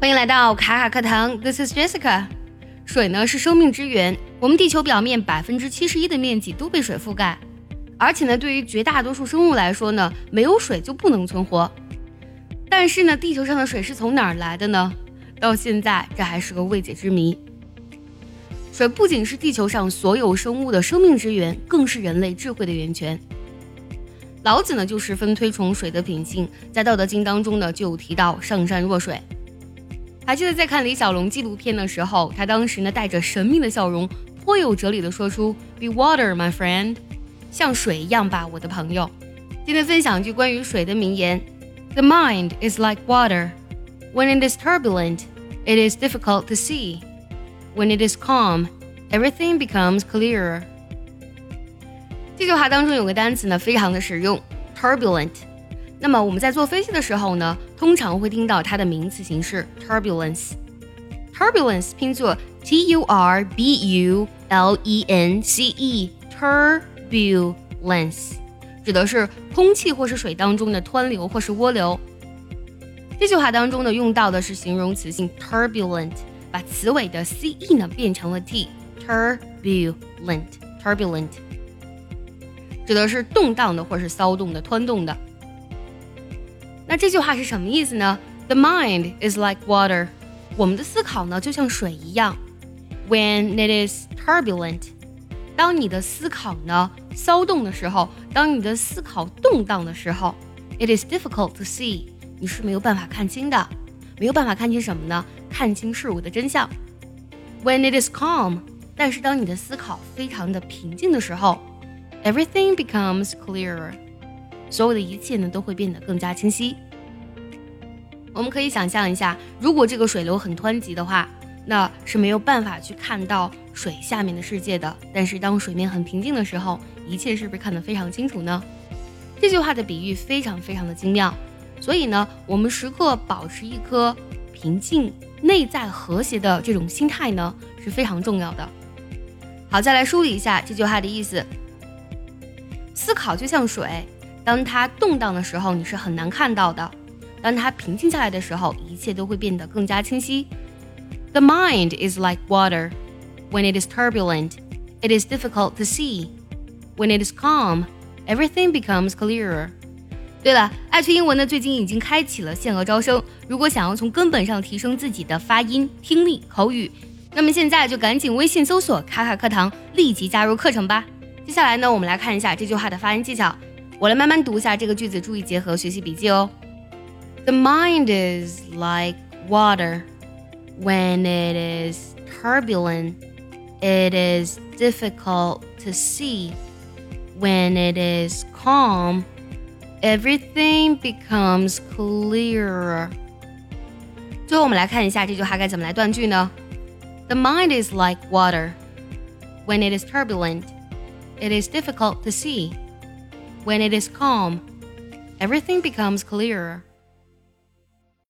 欢迎来到卡卡课堂，This is Jessica。水呢是生命之源，我们地球表面百分之七十一的面积都被水覆盖，而且呢，对于绝大多数生物来说呢，没有水就不能存活。但是呢，地球上的水是从哪儿来的呢？到现在这还是个未解之谜。水不仅是地球上所有生物的生命之源，更是人类智慧的源泉。老子呢就十分推崇水的品性，在《道德经》当中呢就有提到“上善若水”。还记得在看李小龙纪录片的时候，他当时呢带着神秘的笑容，颇有哲理的说出 “Be water, my friend”，像水一样吧，我的朋友。今天分享一句关于水的名言：“The mind is like water. When it is turbulent, it is difficult to see. When it is calm, everything becomes clearer.” 这句话当中有个单词呢，非常的实用，turbulent。那么我们在做分析的时候呢，通常会听到它的名词形式 turbulence。turbulence 拼作 t u r b u l e n c e，turbulence 指的是空气或是水当中的湍流或是涡流。这句话当中呢，用到的是形容词性 turbulent，把词尾的 c e 呢变成了 t，turbulent，turbulent 指的是动荡的或是骚动的、湍动的。那这句话是什么意思呢？The mind is like water，我们的思考呢就像水一样。When it is turbulent，当你的思考呢骚动的时候，当你的思考动荡的时候，it is difficult to see，你是没有办法看清的。没有办法看清什么呢？看清事物的真相。When it is calm，但是当你的思考非常的平静的时候，everything becomes clearer。 所有的一切呢都会变得更加清晰。我们可以想象一下，如果这个水流很湍急的话，那是没有办法去看到水下面的世界的。但是当水面很平静的时候，一切是不是看得非常清楚呢？这句话的比喻非常非常的精妙。所以呢，我们时刻保持一颗平静、内在和谐的这种心态呢是非常重要的。好，再来梳理一下这句话的意思：思考就像水。当它动荡的时候，你是很难看到的；当它平静下来的时候，一切都会变得更加清晰。The mind is like water. When it is turbulent, it is difficult to see. When it is calm, everything becomes clearer. 对了，爱趣英文呢最近已经开启了限额招生。如果想要从根本上提升自己的发音、听力、口语，那么现在就赶紧微信搜索“卡卡课堂”，立即加入课程吧。接下来呢，我们来看一下这句话的发音技巧。我来慢慢读一下这个句子，注意结合学习笔记哦。The mind is like water. When it is turbulent, it is difficult to see. When it is calm, everything becomes clearer. 最后，我们来看一下这句话该怎么来断句呢？The mind is like water. When it is turbulent, it is difficult to see. When it is calm, everything becomes clearer.